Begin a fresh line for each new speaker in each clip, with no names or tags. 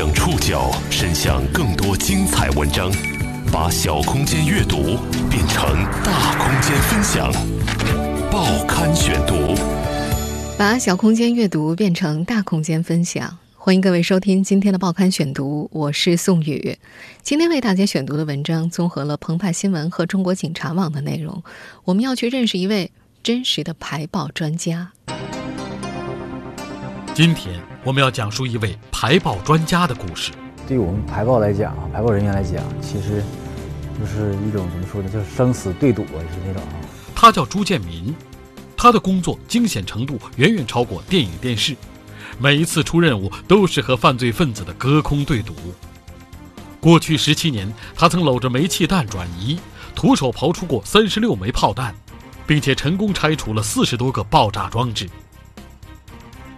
将触角伸向更多精彩文章，把小空间阅读变成大空间分享。报刊选读，
把小空间阅读变成大空间分享。欢迎各位收听今天的报刊选读，我是宋宇。今天为大家选读的文章综合了澎湃新闻和中国警察网的内容。我们要去认识一位真实的排爆专家。
今天我们要讲述一位排爆专家的故事。
对于我们排爆来讲啊，排爆人员来讲，其实就是一种怎么说呢，就是生死对赌啊，是那种啊。
他叫朱建民，他的工作惊险程度远远超过电影电视。每一次出任务都是和犯罪分子的隔空对赌。过去十七年，他曾搂着煤气弹转移，徒手刨出过三十六枚炮弹，并且成功拆除了四十多个爆炸装置。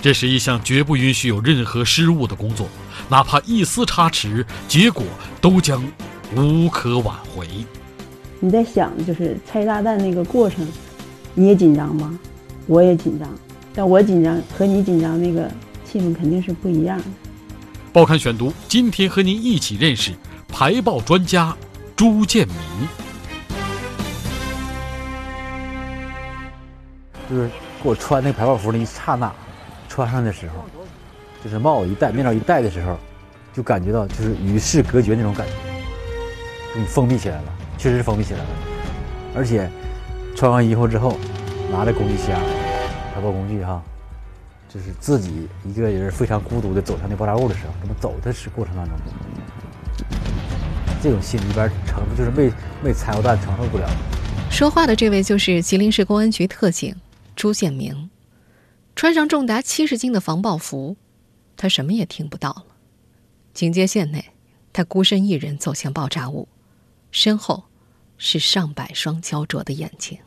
这是一项绝不允许有任何失误的工作，哪怕一丝差池，结果都将无可挽回。
你在想，就是拆炸弹那个过程，你也紧张吗？我也紧张，但我紧张和你紧张那个。气氛肯定是不一样的。
报刊选读，今天和您一起认识排爆专家朱建民。
就是给我穿那个排爆服那一刹那，穿上的时候，就是帽子一戴、面罩一戴的时候，就感觉到就是与世隔绝那种感觉，你封闭起来了，确实是封闭起来了。而且穿完衣服之后，拿着工具箱、排爆工具哈。就是自己一个人非常孤独的走向那爆炸物的时候，这么走的是过程当中，这种心里边承就是没没拆过弹承受不了。
说话的这位就是吉林市公安局特警朱建明，穿上重达七十斤的防爆服，他什么也听不到了。警戒线内，他孤身一人走向爆炸物，身后是上百双焦灼的眼睛。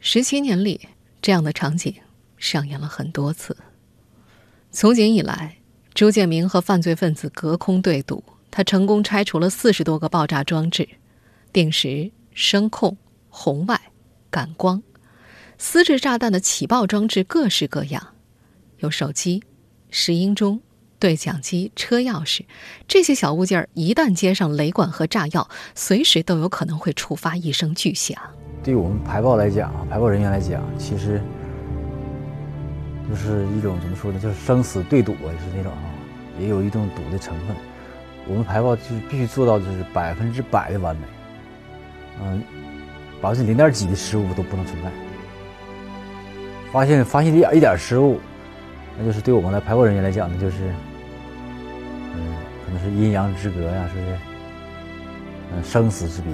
十七年里，这样的场景。上演了很多次。从警以来，朱建明和犯罪分子隔空对赌，他成功拆除了四十多个爆炸装置，定时、声控、红外、感光、丝质炸弹的起爆装置各式各样，有手机、石英钟、对讲机、车钥匙，这些小物件儿一旦接上雷管和炸药，随时都有可能会触发一声巨响。
对于我们排爆来讲，排爆人员来讲，其实。就是一种怎么说呢？就是生死对赌啊，是那种啊，也有一种赌的成分。我们排爆就是必须做到就是百分之百的完美，嗯，百分之零点几的失误都不能存在。发现发现一点一点失误，那就是对我们来排爆人员来讲呢，就是嗯，可能是阴阳之隔呀，是不是？嗯，生死之别。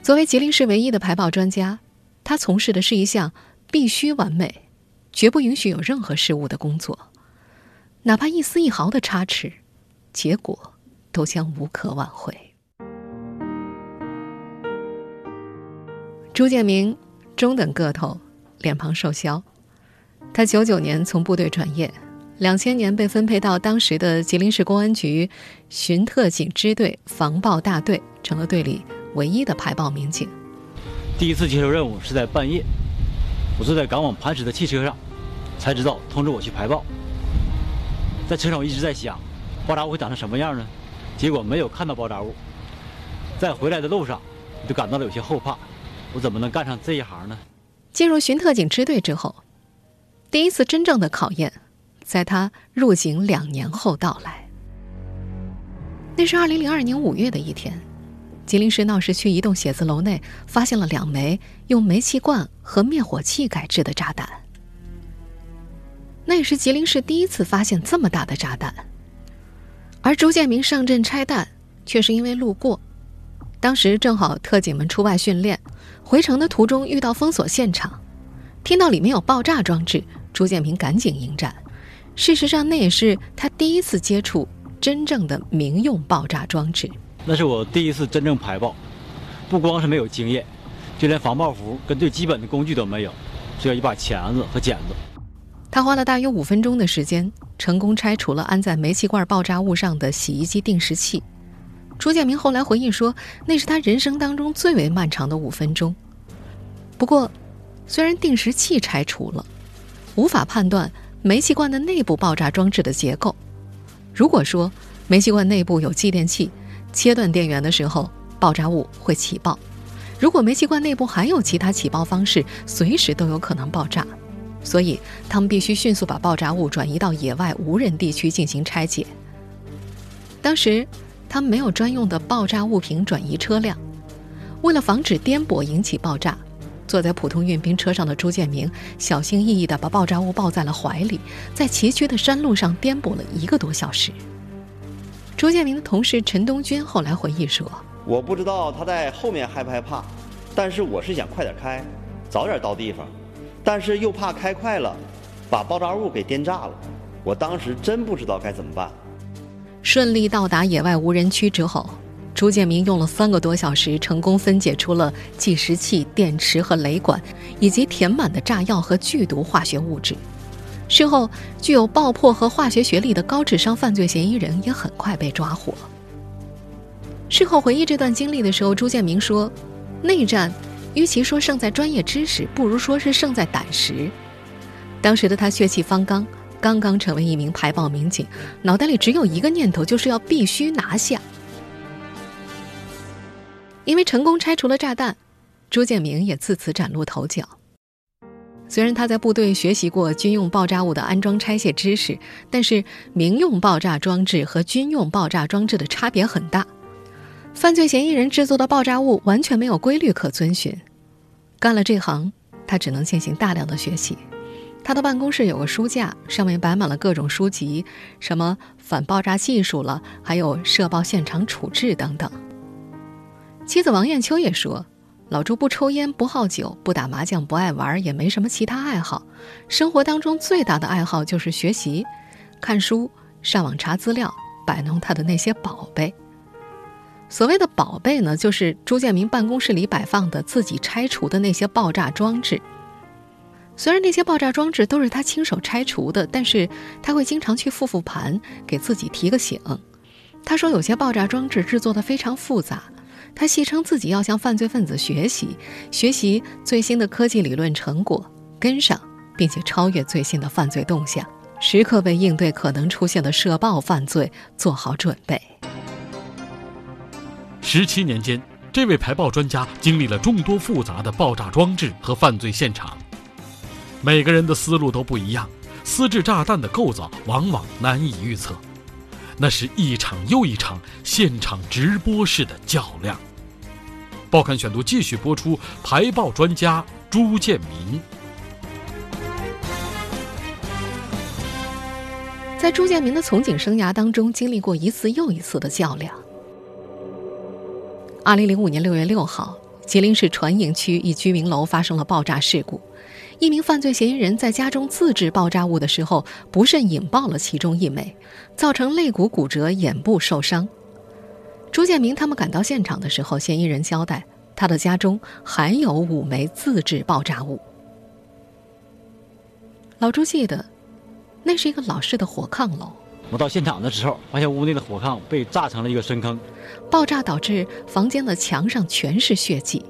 作为吉林市唯一的排爆专家，他从事的是一项必须完美。绝不允许有任何失误的工作，哪怕一丝一毫的差池，结果都将无可挽回。朱建明，中等个头，脸庞瘦削。他九九年从部队转业，两千年被分配到当时的吉林市公安局巡特警支队防爆大队，成了队里唯一的排爆民警。
第一次接受任务是在半夜。我坐在赶往磐石的汽车上，才知道通知我去排爆。在车上我一直在想，爆炸物会长成什么样呢？结果没有看到爆炸物。在回来的路上，我就感到了有些后怕。我怎么能干上这一行呢？
进入巡特警支队之后，第一次真正的考验，在他入警两年后到来。那是二零零二年五月的一天。吉林市闹市区一栋写字楼内发现了两枚用煤气罐和灭火器改制的炸弹。那也是吉林市第一次发现这么大的炸弹。而朱建明上阵拆弹，却是因为路过，当时正好特警们出外训练，回城的途中遇到封锁现场，听到里面有爆炸装置，朱建平赶紧迎战。事实上，那也是他第一次接触真正的民用爆炸装置。
那是我第一次真正排爆，不光是没有经验，就连防爆服跟最基本的工具都没有，只有一把钳子和剪子。
他花了大约五分钟的时间，成功拆除了安在煤气罐爆炸物上的洗衣机定时器。朱建明后来回忆说，那是他人生当中最为漫长的五分钟。不过，虽然定时器拆除了，无法判断煤气罐的内部爆炸装置的结构。如果说煤气罐内部有继电器，切断电源的时候，爆炸物会起爆。如果煤气罐内部还有其他起爆方式，随时都有可能爆炸。所以，他们必须迅速把爆炸物转移到野外无人地区进行拆解。当时，他们没有专用的爆炸物品转移车辆，为了防止颠簸引起爆炸。坐在普通运兵车上的朱建明小心翼翼地把爆炸物抱在了怀里，在崎岖的山路上颠簸了一个多小时。朱建明的同事陈东军后来回忆说：“
我不知道他在后面害不害怕，但是我是想快点开，早点到地方，但是又怕开快了，把爆炸物给颠炸了。我当时真不知道该怎么办。”
顺利到达野外无人区之后。朱建明用了三个多小时，成功分解出了计时器、电池和雷管，以及填满的炸药和剧毒化学物质。事后，具有爆破和化学学历的高智商犯罪嫌疑人也很快被抓获。事后回忆这段经历的时候，朱建明说：“内战，与其说胜在专业知识，不如说是胜在胆识。”当时的他血气方刚，刚刚成为一名排爆民警，脑袋里只有一个念头，就是要必须拿下。因为成功拆除了炸弹，朱建明也自此崭露头角。虽然他在部队学习过军用爆炸物的安装拆卸知识，但是民用爆炸装置和军用爆炸装置的差别很大。犯罪嫌疑人制作的爆炸物完全没有规律可遵循。干了这行，他只能进行大量的学习。他的办公室有个书架，上面摆满了各种书籍，什么反爆炸技术了，还有射爆现场处置等等。妻子王艳秋也说：“老朱不抽烟，不好酒，不打麻将，不爱玩，也没什么其他爱好。生活当中最大的爱好就是学习、看书、上网查资料，摆弄他的那些宝贝。所谓的宝贝呢，就是朱建明办公室里摆放的自己拆除的那些爆炸装置。虽然那些爆炸装置都是他亲手拆除的，但是他会经常去复复盘，给自己提个醒。他说，有些爆炸装置制作的非常复杂。”他戏称自己要向犯罪分子学习，学习最新的科技理论成果，跟上并且超越最新的犯罪动向，时刻为应对可能出现的射爆犯罪做好准备。
十七年间，这位排爆专家经历了众多复杂的爆炸装置和犯罪现场，每个人的思路都不一样，私制炸弹的构造往往难以预测。那是一场又一场现场直播式的较量。报刊选读继续播出，排爆专家朱建民。
在朱建民的从警生涯当中，经历过一次又一次的较量。二零零五年六月六号，吉林市船营区一居民楼发生了爆炸事故。一名犯罪嫌疑人在家中自制爆炸物的时候，不慎引爆了其中一枚，造成肋骨骨折、眼部受伤。朱建明他们赶到现场的时候，嫌疑人交代，他的家中还有五枚自制爆炸物。老朱记得，那是一个老式的火炕楼。
我到现场的时候，发现屋内的火炕被炸成了一个深坑，
爆炸导致房间的墙上全是血迹。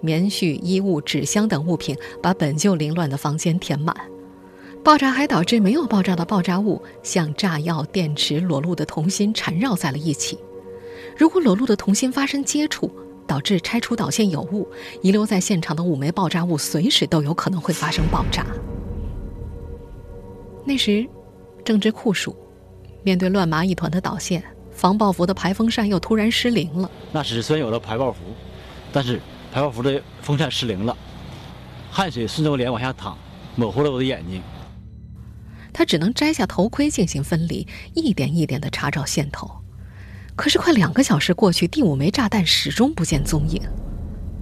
棉絮、衣物、纸箱等物品把本就凌乱的房间填满。爆炸还导致没有爆炸的爆炸物像炸药、电池、裸露的铜芯缠绕在了一起。如果裸露的铜芯发生接触，导致拆除导线有误，遗留在现场的五枚爆炸物随时都有可能会发生爆炸。那时正值酷暑，面对乱麻一团的导线，防爆服的排风扇又突然失灵了。
那时虽然有了排爆服，但是。排爆服的风扇失灵了，汗水顺着我脸往下淌，模糊了我的眼睛。
他只能摘下头盔进行分离，一点一点的查找线头。可是快两个小时过去，第五枚炸弹始终不见踪影。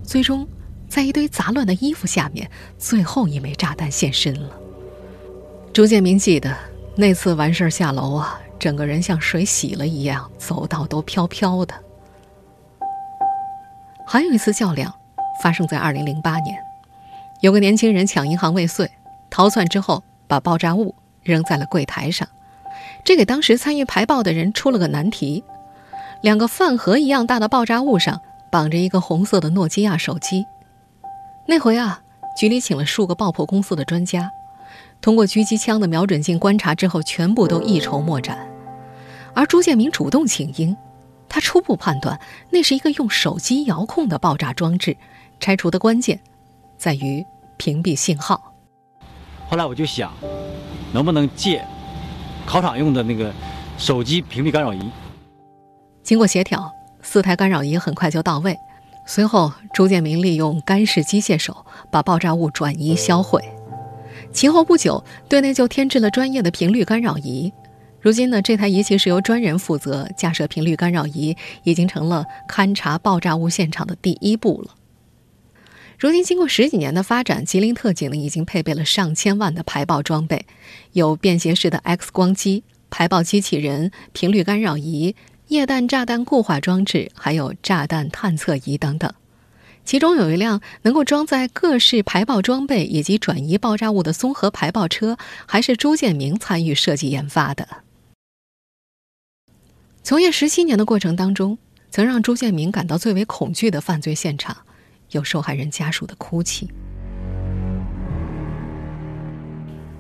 最终，在一堆杂乱的衣服下面，最后一枚炸弹现身了。朱建明记得那次完事儿下楼啊，整个人像水洗了一样，走道都飘飘的。还有一次较量，发生在二零零八年，有个年轻人抢银行未遂，逃窜之后把爆炸物扔在了柜台上，这给当时参与排爆的人出了个难题：两个饭盒一样大的爆炸物上绑着一个红色的诺基亚手机。那回啊，局里请了数个爆破公司的专家，通过狙击枪的瞄准镜观察之后，全部都一筹莫展。而朱建明主动请缨，他初步判断那是一个用手机遥控的爆炸装置，拆除的关键在于屏蔽信号。
后来我就想，能不能借考场用的那个手机屏蔽干扰仪？
经过协调，四台干扰仪很快就到位。随后，朱建明利用干式机械手把爆炸物转移销毁。其后不久，队内就添置了专业的频率干扰仪。如今呢，这台仪器是由专人负责架设频率干扰仪，已经成了勘察爆炸物现场的第一步了。如今，经过十几年的发展，吉林特警呢已经配备了上千万的排爆装备，有便携式的 X 光机、排爆机器人、频率干扰仪。液氮炸弹固化装置，还有炸弹探测仪等等，其中有一辆能够装载各式排爆装备以及转移爆炸物的综合排爆车，还是朱建明参与设计研发的。从业十七年的过程当中，曾让朱建明感到最为恐惧的犯罪现场，有受害人家属的哭泣。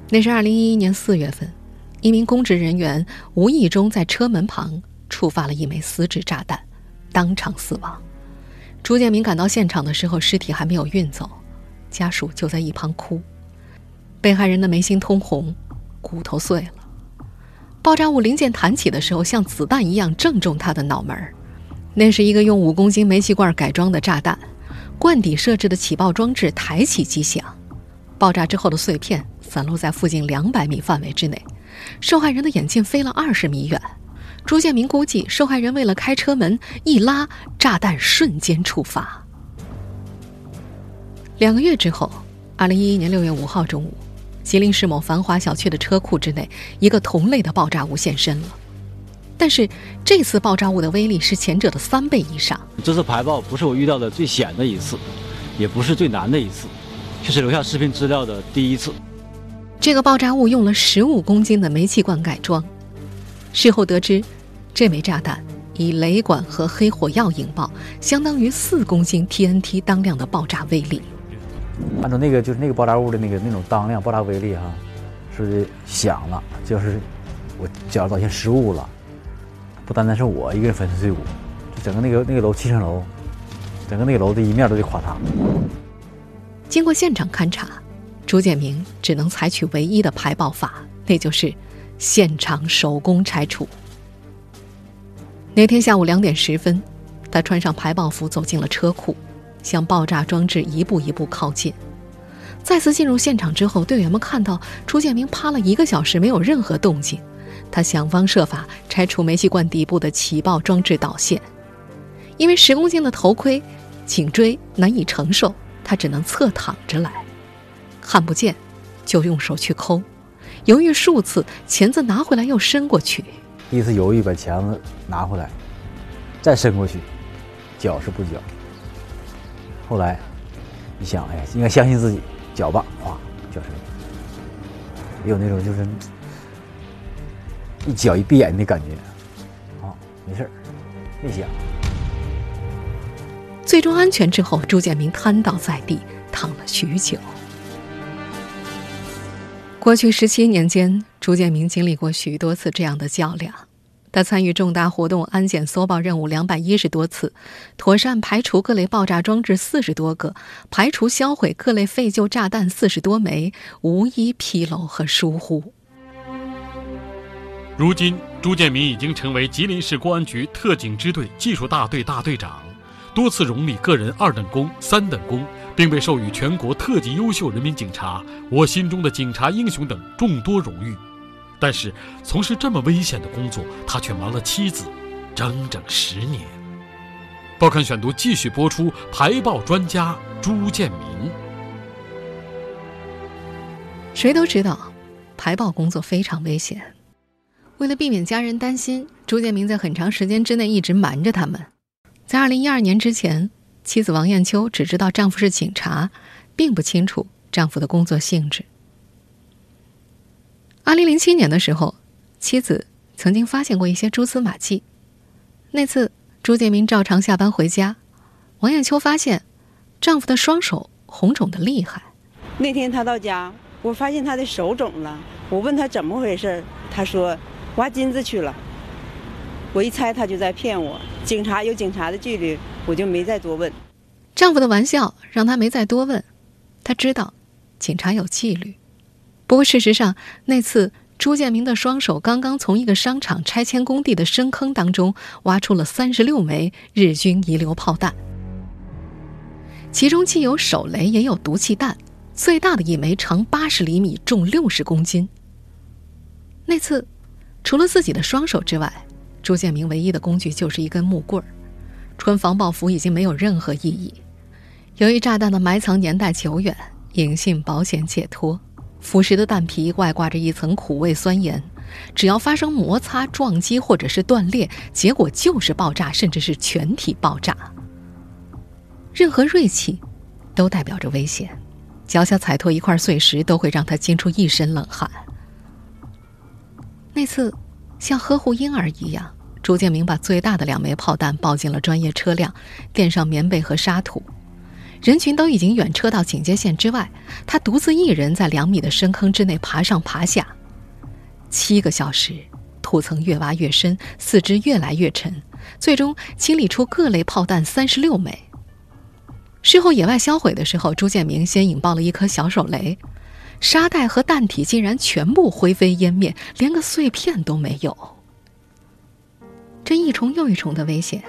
那是二零一一年四月份，一名公职人员无意中在车门旁。触发了一枚丝质炸弹，当场死亡。朱建明赶到现场的时候，尸体还没有运走，家属就在一旁哭。被害人的眉心通红，骨头碎了。爆炸物零件弹起的时候，像子弹一样正中他的脑门儿。那是一个用五公斤煤气罐改装的炸弹，罐底设置的起爆装置抬起即响，爆炸之后的碎片散落在附近两百米范围之内，受害人的眼镜飞了二十米远。朱建明估计，受害人为了开车门一拉，炸弹瞬间触发。两个月之后，二零一一年六月五号中午，吉林市某繁华小区的车库之内，一个同类的爆炸物现身了。但是这次爆炸物的威力是前者的三倍以上。
这次排爆不是我遇到的最险的一次，也不是最难的一次，却是留下视频资料的第一次。
这个爆炸物用了十五公斤的煤气罐改装，事后得知。这枚炸弹以雷管和黑火药引爆，相当于四公斤 TNT 当量的爆炸威力。
按照那个就是那个爆炸物的那个那种当量爆炸威力哈，是响了，就是我脚到先失误了，不单单是我一个人粉碎队伍，整个那个那个楼七层楼，整个那个楼的一面都得垮塌。
经过现场勘查，朱建明只能采取唯一的排爆法，那就是现场手工拆除。那天下午两点十分，他穿上排爆服走进了车库，向爆炸装置一步一步靠近。再次进入现场之后，队员们看到朱建明趴了一个小时没有任何动静。他想方设法拆除煤气罐底部的起爆装置导线，因为十公斤的头盔、颈椎难以承受，他只能侧躺着来，看不见就用手去抠，犹豫数次，钳子拿回来又伸过去。
第一次犹豫把钳子拿回来，再伸过去，脚是不脚。后来一想，哎，应该相信自己，脚吧，哗，脚伸。也有那种就是一脚一闭眼的感觉，啊，没事儿，没响。
最终安全之后，朱建明瘫倒在地，躺了许久。过去十七年间，朱建明经历过许多次这样的较量。他参与重大活动安检搜爆任务两百一十多次，妥善排除各类爆炸装置四十多个，排除销毁各类废旧炸弹四十多枚，无一纰漏和疏忽。
如今，朱建明已经成为吉林市公安局特警支队技术大队大队长，多次荣立个人二等功、三等功。并被授予全国特级优秀人民警察、我心中的警察英雄等众多荣誉，但是从事这么危险的工作，他却瞒了妻子整整十年。报刊选读继续播出：排爆专家朱建明。
谁都知道，排爆工作非常危险。为了避免家人担心，朱建明在很长时间之内一直瞒着他们。在二零一二年之前。妻子王艳秋只知道丈夫是警察，并不清楚丈夫的工作性质。二零零七年的时候，妻子曾经发现过一些蛛丝马迹。那次朱建明照常下班回家，王艳秋发现丈夫的双手红肿的厉害。
那天他到家，我发现他的手肿了。我问他怎么回事，他说挖金子去了。我一猜他就在骗我。警察有警察的纪律，我就没再多问。
丈夫的玩笑让她没再多问，她知道警察有纪律。不过事实上，那次朱建明的双手刚刚从一个商场拆迁工地的深坑当中挖出了三十六枚日军遗留炮弹，其中既有手雷，也有毒气弹。最大的一枚长八十厘米，重六十公斤。那次，除了自己的双手之外，朱建明唯一的工具就是一根木棍儿。穿防爆服已经没有任何意义。由于炸弹的埋藏年代久远，隐性保险解脱，腐蚀的弹皮外挂着一层苦味酸盐，只要发生摩擦、撞击或者是断裂，结果就是爆炸，甚至是全体爆炸。任何锐器，都代表着危险。脚下踩脱一块碎石，都会让他惊出一身冷汗。那次，像呵护婴儿一样，朱建明把最大的两枚炮弹抱进了专业车辆，垫上棉被和沙土。人群都已经远撤到警戒线之外，他独自一人在两米的深坑之内爬上爬下。七个小时，土层越挖越深，四肢越来越沉，最终清理出各类炮弹三十六枚。事后野外销毁的时候，朱建明先引爆了一颗小手雷，沙袋和弹体竟然全部灰飞烟灭，连个碎片都没有。这一重又一重的危险，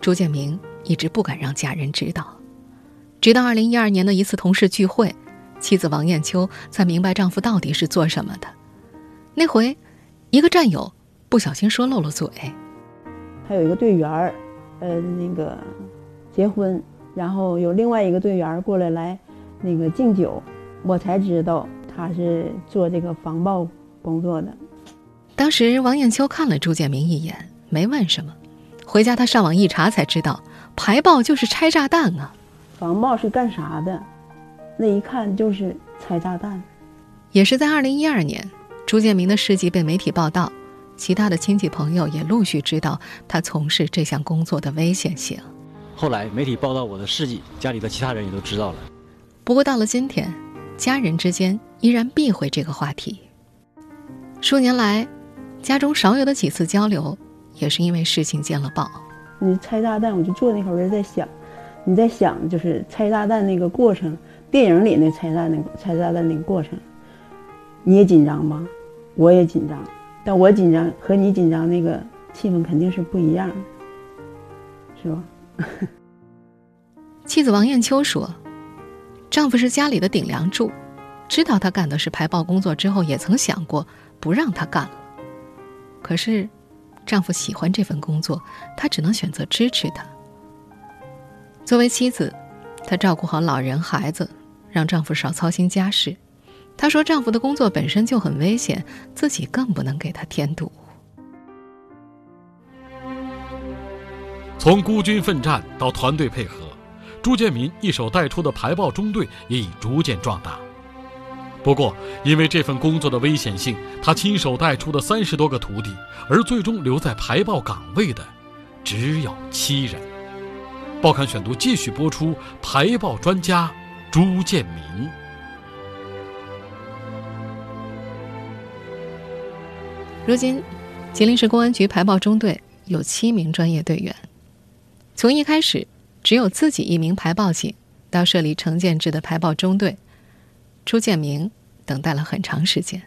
朱建明一直不敢让家人知道。直到二零一二年的一次同事聚会，妻子王艳秋才明白丈夫到底是做什么的。那回，一个战友不小心说漏了嘴，
他有一个队员儿，呃，那个结婚。然后有另外一个队员过来来，那个敬酒，我才知道他是做这个防爆工作的。
当时王艳秋看了朱建明一眼，没问什么。回家他上网一查才知道，排爆就是拆炸弹啊。
防爆是干啥的？那一看就是拆炸弹。
也是在二零一二年，朱建明的事迹被媒体报道，其他的亲戚朋友也陆续知道他从事这项工作的危险性。
后来媒体报道我的事迹，家里的其他人也都知道了。
不过到了今天，家人之间依然避讳这个话题。数年来，家中少有的几次交流，也是因为事情见了报。
你拆炸弹，我就坐那会儿在想，你在想就是拆炸弹那个过程，电影里那拆炸弹、拆炸弹那个过程，你也紧张吗？我也紧张，但我紧张和你紧张那个气氛肯定是不一样的，是吧？
妻子王艳秋说：“丈夫是家里的顶梁柱，知道他干的是排爆工作之后，也曾想过不让他干了。可是，丈夫喜欢这份工作，她只能选择支持他。作为妻子，她照顾好老人孩子，让丈夫少操心家事。她说，丈夫的工作本身就很危险，自己更不能给他添堵。”
从孤军奋战到团队配合，朱建民一手带出的排爆中队也已逐渐壮大。不过，因为这份工作的危险性，他亲手带出的三十多个徒弟，而最终留在排爆岗位的只有七人。报刊选读继续播出：排爆专家朱建民。
如今，吉林市公安局排爆中队有七名专业队员。从一开始只有自己一名排爆警，到设立成建制的排爆中队，朱建明等待了很长时间。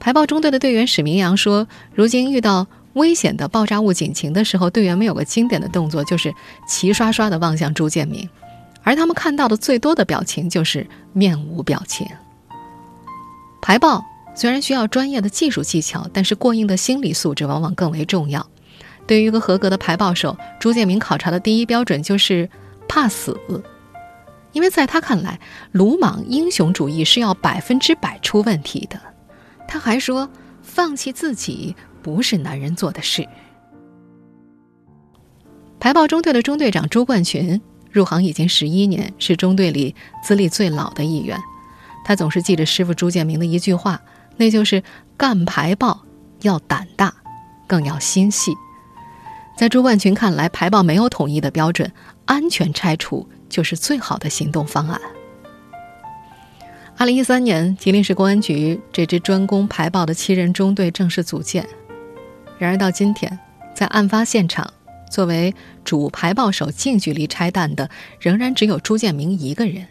排爆中队的队员史明阳说：“如今遇到危险的爆炸物警情的时候，队员们有个经典的动作，就是齐刷刷的望向朱建明，而他们看到的最多的表情就是面无表情。排爆虽然需要专业的技术技巧，但是过硬的心理素质往往更为重要。”对于一个合格的排爆手，朱建明考察的第一标准就是怕死，因为在他看来，鲁莽英雄主义是要百分之百出问题的。他还说，放弃自己不是男人做的事。排爆中队的中队长朱冠群入行已经十一年，是中队里资历最老的一员。他总是记着师傅朱建明的一句话，那就是干排爆要胆大，更要心细。在朱万群看来，排爆没有统一的标准，安全拆除就是最好的行动方案。二零一三年，吉林市公安局这支专攻排爆的七人中队正式组建。然而到今天，在案发现场，作为主排爆手近距离拆弹的，仍然只有朱建明一个人。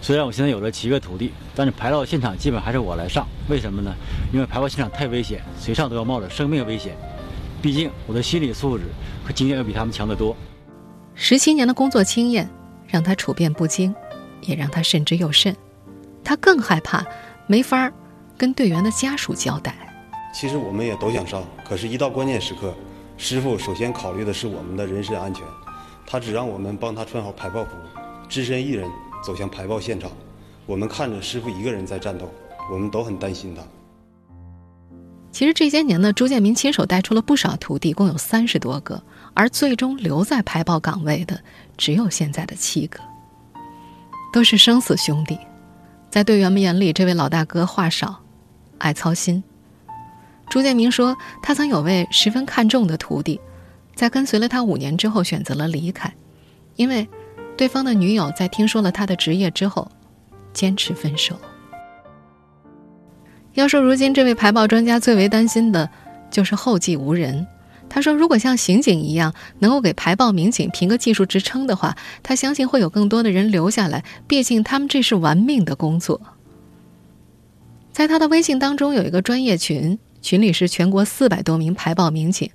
虽然我现在有了七个徒弟，但是排爆现场基本还是我来上。为什么呢？因为排爆现场太危险，谁上都要冒着生命危险。毕竟我的心理素质和经验要比他们强得多。
十七年的工作经验让他处变不惊，也让他慎之又慎。他更害怕没法跟队员的家属交代。
其实我们也都想上，可是，一到关键时刻，师傅首先考虑的是我们的人身安全，他只让我们帮他穿好排爆服，只身一人。走向排爆现场，我们看着师傅一个人在战斗，我们都很担心他。
其实这些年呢，朱建民亲手带出了不少徒弟，共有三十多个，而最终留在排爆岗位的只有现在的七个，都是生死兄弟。在队员们眼里，这位老大哥话少，爱操心。朱建明说，他曾有位十分看重的徒弟，在跟随了他五年之后选择了离开，因为。对方的女友在听说了他的职业之后，坚持分手。要说如今这位排爆专家最为担心的，就是后继无人。他说，如果像刑警一样能够给排爆民警评个技术职称的话，他相信会有更多的人留下来。毕竟他们这是玩命的工作。在他的微信当中有一个专业群，群里是全国四百多名排爆民警，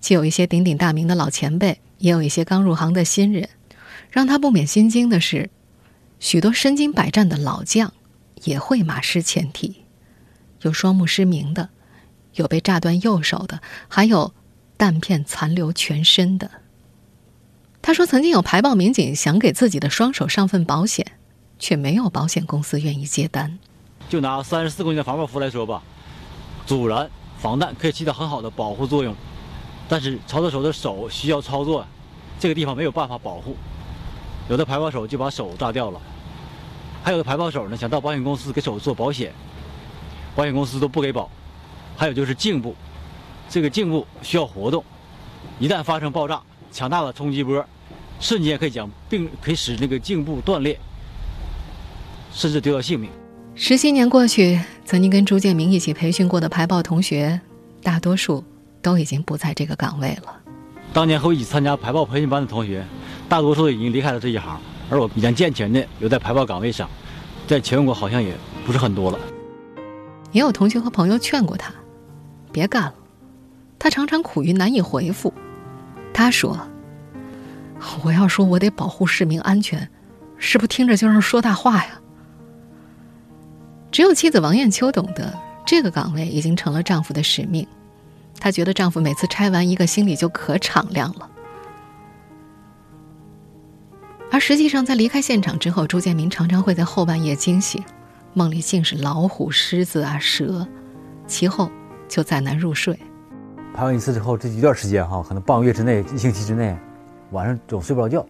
既有一些鼎鼎大名的老前辈，也有一些刚入行的新人。让他不免心惊的是，许多身经百战的老将也会马失前蹄，有双目失明的，有被炸断右手的，还有弹片残留全身的。他说，曾经有排爆民警想给自己的双手上份保险，却没有保险公司愿意接单。
就拿三十四公斤的防爆服来说吧，阻燃防弹可以起到很好的保护作用，但是操作手的手需要操作，这个地方没有办法保护。有的排爆手就把手炸掉了，还有的排爆手呢想到保险公司给手做保险，保险公司都不给保。还有就是颈部，这个颈部需要活动，一旦发生爆炸，强大的冲击波，瞬间可以将并可以使那个颈部断裂，甚至丢掉性命。
十七年过去，曾经跟朱建明一起培训过的排爆同学，大多数都已经不在这个岗位了。
当年和我一起参加排爆培训班的同学。大多数已经离开了这一行，而我比较健全的留在排爆岗位上，在全国好像也不是很多了。
也有同学和朋友劝过他，别干了。他常常苦于难以回复。他说：“我要说我得保护市民安全，是不是听着就是说大话呀？”只有妻子王艳秋懂得，这个岗位已经成了丈夫的使命。她觉得丈夫每次拆完一个，心里就可敞亮了。而实际上，在离开现场之后，朱建民常常会在后半夜惊醒，梦里尽是老虎、狮子啊、蛇，其后就再难入睡。
拍完一次之后，这一段时间哈，可能半个月之内、一星期之内，晚上总睡不着觉。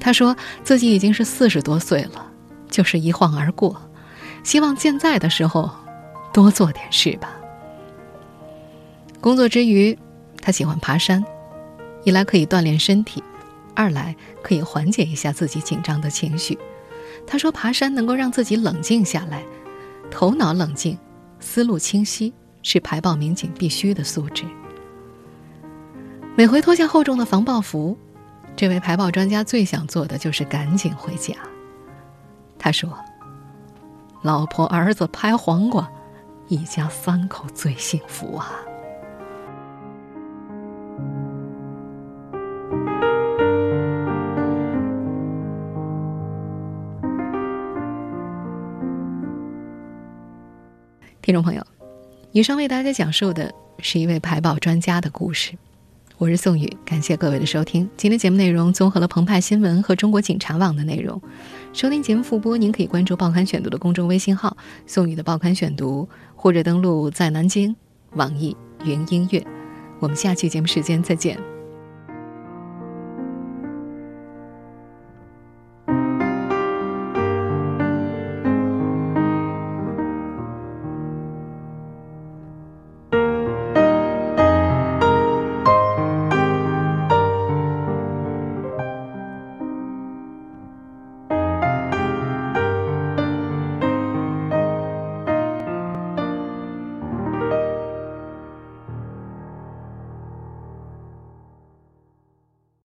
他说自己已经是四十多岁了，就是一晃而过，希望健在的时候多做点事吧。工作之余，他喜欢爬山，一来可以锻炼身体。二来可以缓解一下自己紧张的情绪。他说：“爬山能够让自己冷静下来，头脑冷静，思路清晰，是排爆民警必须的素质。”每回脱下厚重的防爆服，这位排爆专家最想做的就是赶紧回家。他说：“老婆儿子拍黄瓜，一家三口最幸福啊。”听众朋友，以上为大家讲述的是一位排爆专家的故事。我是宋宇，感谢各位的收听。今天节目内容综合了澎湃新闻和中国警察网的内容。收听节目复播，您可以关注“报刊选读”的公众微信号“宋宇的报刊选读”，或者登录在南京网易云音乐。我们下期节目时间再见。